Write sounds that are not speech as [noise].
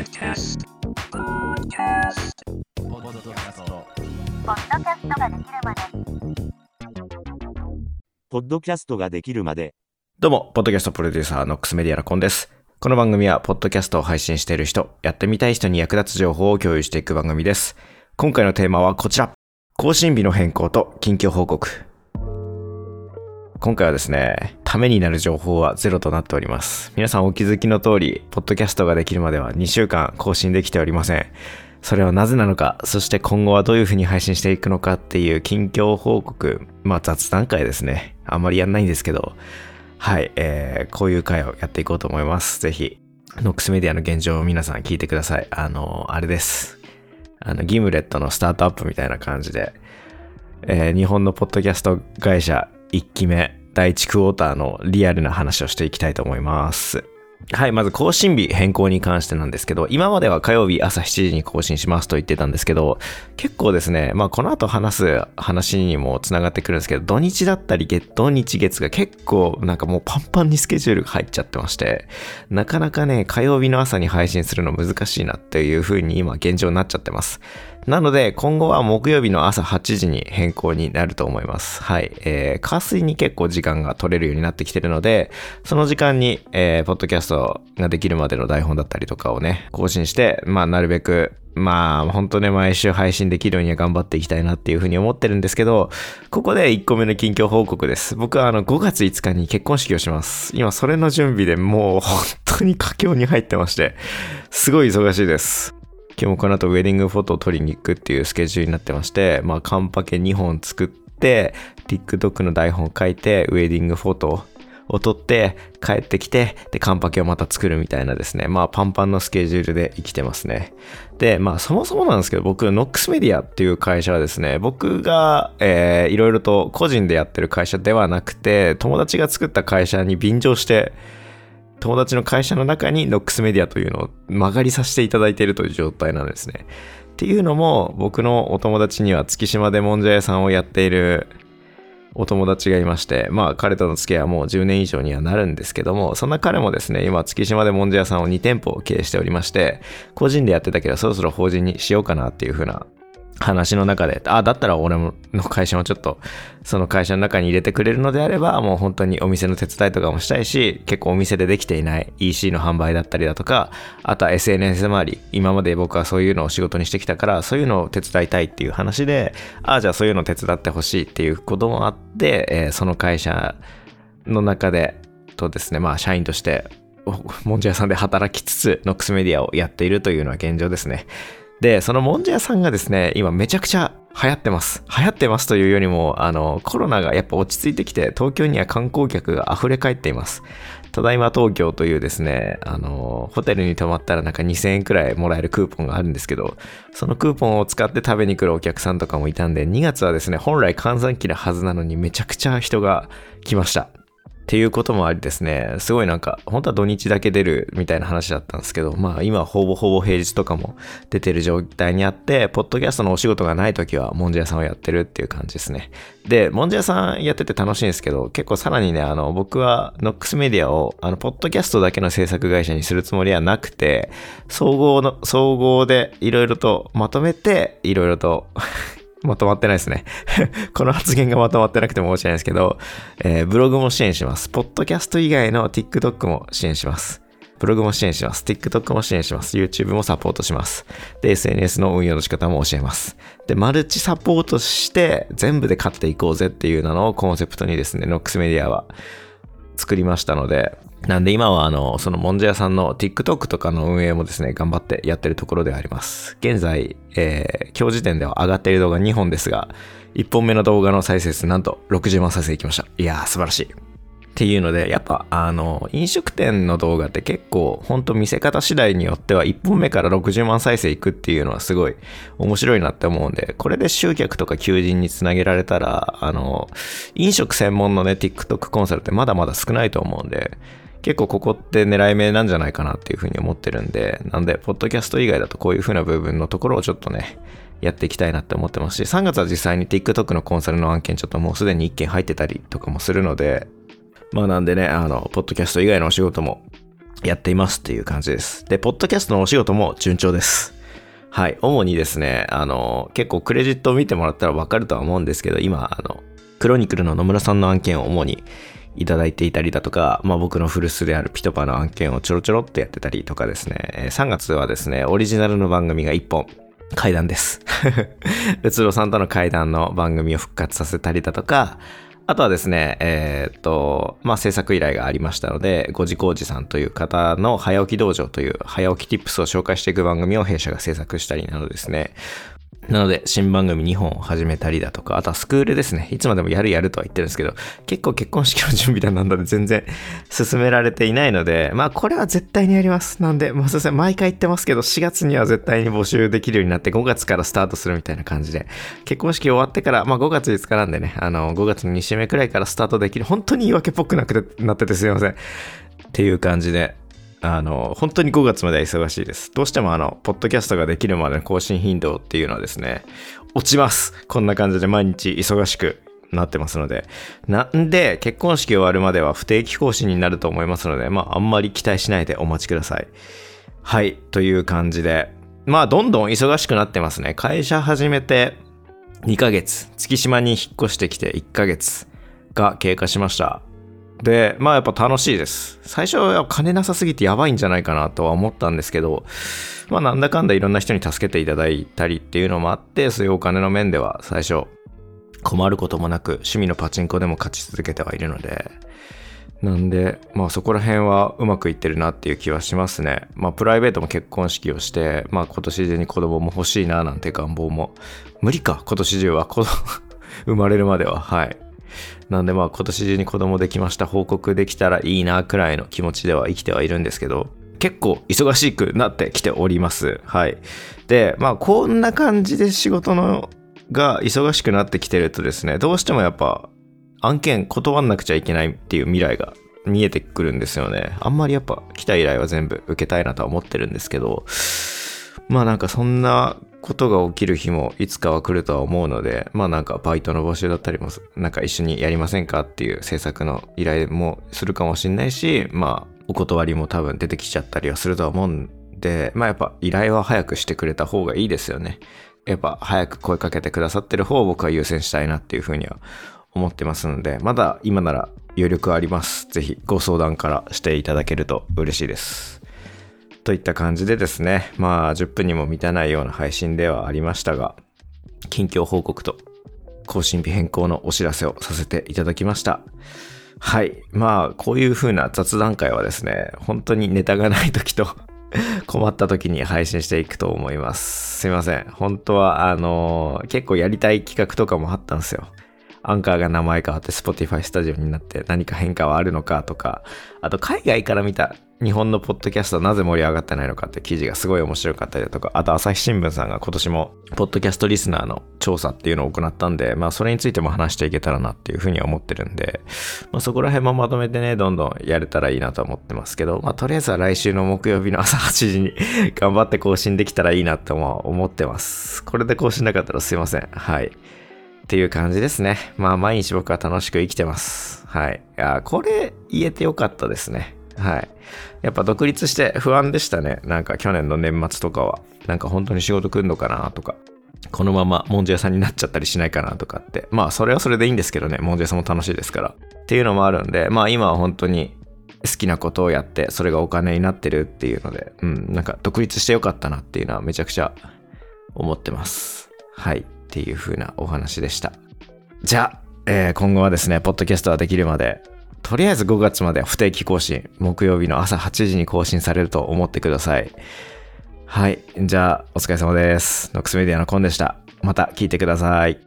Podcast. Podcast. ポッドキャストポッドキャストができるまでポッドキャストができるまで、どうも、ポッドキャストプロデューサーのックスメディアのコンです。この番組は、ポッドキャストを配信している人、やってみたい人に役立つ情報を共有していく番組です。今回のテーマはこちら。更新日の変更と近況報告。今回はですね、ためになる情報はゼロとなっております。皆さんお気づきの通り、ポッドキャストができるまでは2週間更新できておりません。それはなぜなのか、そして今後はどういう風に配信していくのかっていう近況報告、まあ雑談会ですね。あんまりやんないんですけど、はい、えー、こういう回をやっていこうと思います。ぜひ、ノックスメディアの現状を皆さん聞いてください。あの、あれです。あの、ギムレットのスタートアップみたいな感じで、えー日本のポッドキャスト会社1期目、第1クォーターのリアルな話をしていきたいと思います。はい、まず更新日変更に関してなんですけど、今までは火曜日朝7時に更新しますと言ってたんですけど、結構ですね、まあこの後話す話にもつながってくるんですけど、土日だったり月、土日月が結構なんかもうパンパンにスケジュールが入っちゃってまして、なかなかね、火曜日の朝に配信するの難しいなっていう風に今現状になっちゃってます。なので、今後は木曜日の朝8時に変更になると思います。はい。えー、火水に結構時間が取れるようになってきてるので、その時間に、えー、ポッドキャストができるまでの台本だったりとかをね、更新して、まあ、なるべく、まあ、本当ね、毎週配信できるようには頑張っていきたいなっていうふうに思ってるんですけど、ここで1個目の近況報告です。僕はあの、5月5日に結婚式をします。今、それの準備でもう、本当に佳境に入ってまして、すごい忙しいです。今日もこの後ウェディングフォトを撮りに行くっていうスケジュールになってまして、まあ、カンパケ2本作って、TikTok の台本書いて、ウェディングフォトを撮って、帰ってきて、で、完パケをまた作るみたいなですね。まあ、パンパンのスケジュールで生きてますね。で、まあ、そもそもなんですけど、僕、ノックスメディアっていう会社はですね、僕が、えー、いろいろと個人でやってる会社ではなくて、友達が作った会社に便乗して、友達の会社の中にノックスメディアというのを間借りさせていただいているという状態なんですね。っていうのも僕のお友達には月島でもんじゃ屋さんをやっているお友達がいましてまあ彼との付き合いはもう10年以上にはなるんですけどもそんな彼もですね今月島でもんじゃ屋さんを2店舗経営しておりまして個人でやってたけどそろそろ法人にしようかなっていう風な話の中で、ああ、だったら俺の会社もちょっと、その会社の中に入れてくれるのであれば、もう本当にお店の手伝いとかもしたいし、結構お店でできていない EC の販売だったりだとか、あとは SNS 周り、今まで僕はそういうのを仕事にしてきたから、そういうのを手伝いたいっていう話で、ああ、じゃあそういうのを手伝ってほしいっていうこともあって、えーその会社の中で、とですね、まあ社員として、もんじゃ屋さんで働きつつ、ノックスメディアをやっているというのは現状ですね。で、そのもんじゃ屋さんがですね、今めちゃくちゃ流行ってます。流行ってますというよりも、あの、コロナがやっぱ落ち着いてきて、東京には観光客が溢れ返っています。ただいま東京というですね、あの、ホテルに泊まったらなんか2000円くらいもらえるクーポンがあるんですけど、そのクーポンを使って食べに来るお客さんとかもいたんで、2月はですね、本来閑散期なはずなのにめちゃくちゃ人が来ました。っていうこともありですね、すごいなんか、本当は土日だけ出るみたいな話だったんですけど、まあ今ほぼほぼ平日とかも出てる状態にあって、ポッドキャストのお仕事がない時は、もんじゃ屋さんをやってるっていう感じですね。で、もんじゃ屋さんやってて楽しいんですけど、結構さらにね、あの、僕はノックスメディアを、あの、ポッドキャストだけの制作会社にするつもりはなくて、総合の、総合でいろいろとまとめて、いろいろと、まとまってないですね。[laughs] この発言がまとまってなくても申し訳ないですけど、えーブログも支援します。ポッドキャスト以外の TikTok も支援します。ブログも支援します。TikTok も支援します。YouTube もサポートします。で、SNS の運用の仕方も教えます。で、マルチサポートして全部で勝っていこうぜっていうのをコンセプトにですね、ノックスメディアは作りましたので、なんで今はあの、そのもんじゃ屋さんの TikTok とかの運営もですね、頑張ってやってるところではあります。現在、えー今日時点では上がっている動画2本ですが、1本目の動画の再生数なんと60万再生いきました。いやー、素晴らしい。っていうので、やっぱ、あの、飲食店の動画って結構、ほんと見せ方次第によっては、1本目から60万再生いくっていうのはすごい面白いなって思うんで、これで集客とか求人につなげられたら、あの、飲食専門のね、TikTok コンサルってまだまだ少ないと思うんで、結構ここって狙い目なんじゃないかなっていうふうに思ってるんで、なんで、ポッドキャスト以外だとこういうふうな部分のところをちょっとね、やっていきたいなって思ってますし、3月は実際に TikTok のコンサルの案件ちょっともうすでに1件入ってたりとかもするので、まあなんでね、あの、ポッドキャスト以外のお仕事もやっていますっていう感じです。で、ポッドキャストのお仕事も順調です。はい。主にですね、あの、結構クレジットを見てもらったらわかるとは思うんですけど、今、あの、クロニクルの野村さんの案件を主にいただいていたりだとか、まあ僕の古巣であるピトパの案件をちょろちょろっとやってたりとかですね、3月はですね、オリジナルの番組が1本、怪談です。うつろさんとの怪談の番組を復活させたりだとか、あとはですね、えーっと、まあ、制作依頼がありましたので、ご自工事さんという方の早起き道場という早起きティップスを紹介していく番組を弊社が制作したりなどですね、なので、新番組2本を始めたりだとか、あとはスクールですね。いつまでもやるやるとは言ってるんですけど、結構結婚式の準備だなんだで全然進められていないので、まあこれは絶対にやります。なんで、まあすいません、毎回言ってますけど、4月には絶対に募集できるようになって、5月からスタートするみたいな感じで、結婚式終わってから、まあ5月5日なんでね、あの、5月の2週目くらいからスタートできる、本当に言い訳っぽくなくてなっててすいません。っていう感じで、あの、本当に5月までは忙しいです。どうしてもあの、ポッドキャストができるまでの更新頻度っていうのはですね、落ちます。こんな感じで毎日忙しくなってますので。なんで、結婚式終わるまでは不定期更新になると思いますので、まあ、あんまり期待しないでお待ちください。はい、という感じで。まあ、どんどん忙しくなってますね。会社始めて2ヶ月、月島に引っ越してきて1ヶ月が経過しました。で、まあやっぱ楽しいです。最初は金なさすぎてやばいんじゃないかなとは思ったんですけど、まあなんだかんだいろんな人に助けていただいたりっていうのもあって、そういうお金の面では最初困ることもなく趣味のパチンコでも勝ち続けてはいるので、なんで、まあそこら辺はうまくいってるなっていう気はしますね。まあプライベートも結婚式をして、まあ今年中に子供も欲しいななんて願望も、無理か、今年中は子供生まれるまでは、はい。なんでまあ今年中に子供できました報告できたらいいなくらいの気持ちでは生きてはいるんですけど、結構忙しくなってきております。はい。で、まあこんな感じで仕事のが忙しくなってきてるとですね、どうしてもやっぱ案件断んなくちゃいけないっていう未来が見えてくるんですよね。あんまりやっぱ来た依頼は全部受けたいなとは思ってるんですけど、まあなんかそんなことが起きる日もいつかは来るとは思うので、まあなんかバイトの募集だったりも、なんか一緒にやりませんかっていう制作の依頼もするかもしれないし、まあお断りも多分出てきちゃったりはするとは思うんで、まあやっぱ依頼は早くしてくれた方がいいですよね。やっぱ早く声かけてくださってる方を僕は優先したいなっていうふうには思ってますので、まだ今なら余力あります。ぜひご相談からしていただけると嬉しいです。といった感じでですね、まあ10分にも満たないような配信ではありましたが、近況報告と更新日変更のお知らせをさせていただきました。はい。まあ、こういう風な雑談会はですね、本当にネタがない時と [laughs] 困った時に配信していくと思います。すいません。本当は、あの結構やりたい企画とかもあったんですよ。アンカーが名前変わって Spotify スタジオになって何か変化はあるのかとか、あと海外から見た日本のポッドキャストはなぜ盛り上がってないのかって記事がすごい面白かったりだとか、あと朝日新聞さんが今年もポッドキャストリスナーの調査っていうのを行ったんで、まあそれについても話していけたらなっていうふうに思ってるんで、まあそこら辺もまとめてね、どんどんやれたらいいなと思ってますけど、まあとりあえずは来週の木曜日の朝8時に [laughs] 頑張って更新できたらいいなとも思ってます。これで更新なかったらすいません。はい。っていう感じですね。まあ毎日僕は楽しく生きてます。はい。いや、これ言えてよかったですね。はい。やっぱ独立して不安でしたね。なんか去年の年末とかは。なんか本当に仕事来んのかなとか。このままもんじゃ屋さんになっちゃったりしないかなとかって。まあそれはそれでいいんですけどね。もんじゃ屋さんも楽しいですから。っていうのもあるんで、まあ今は本当に好きなことをやって、それがお金になってるっていうので、うん、なんか独立してよかったなっていうのはめちゃくちゃ思ってます。はい。っていう風なお話でした。じゃあ、えー今後はですね、ポッドキャストができるまで、とりあえず5月まで不定期更新、木曜日の朝8時に更新されると思ってください。はい。じゃあ、お疲れ様です。ノックスメディアのコンでした。また聞いてください。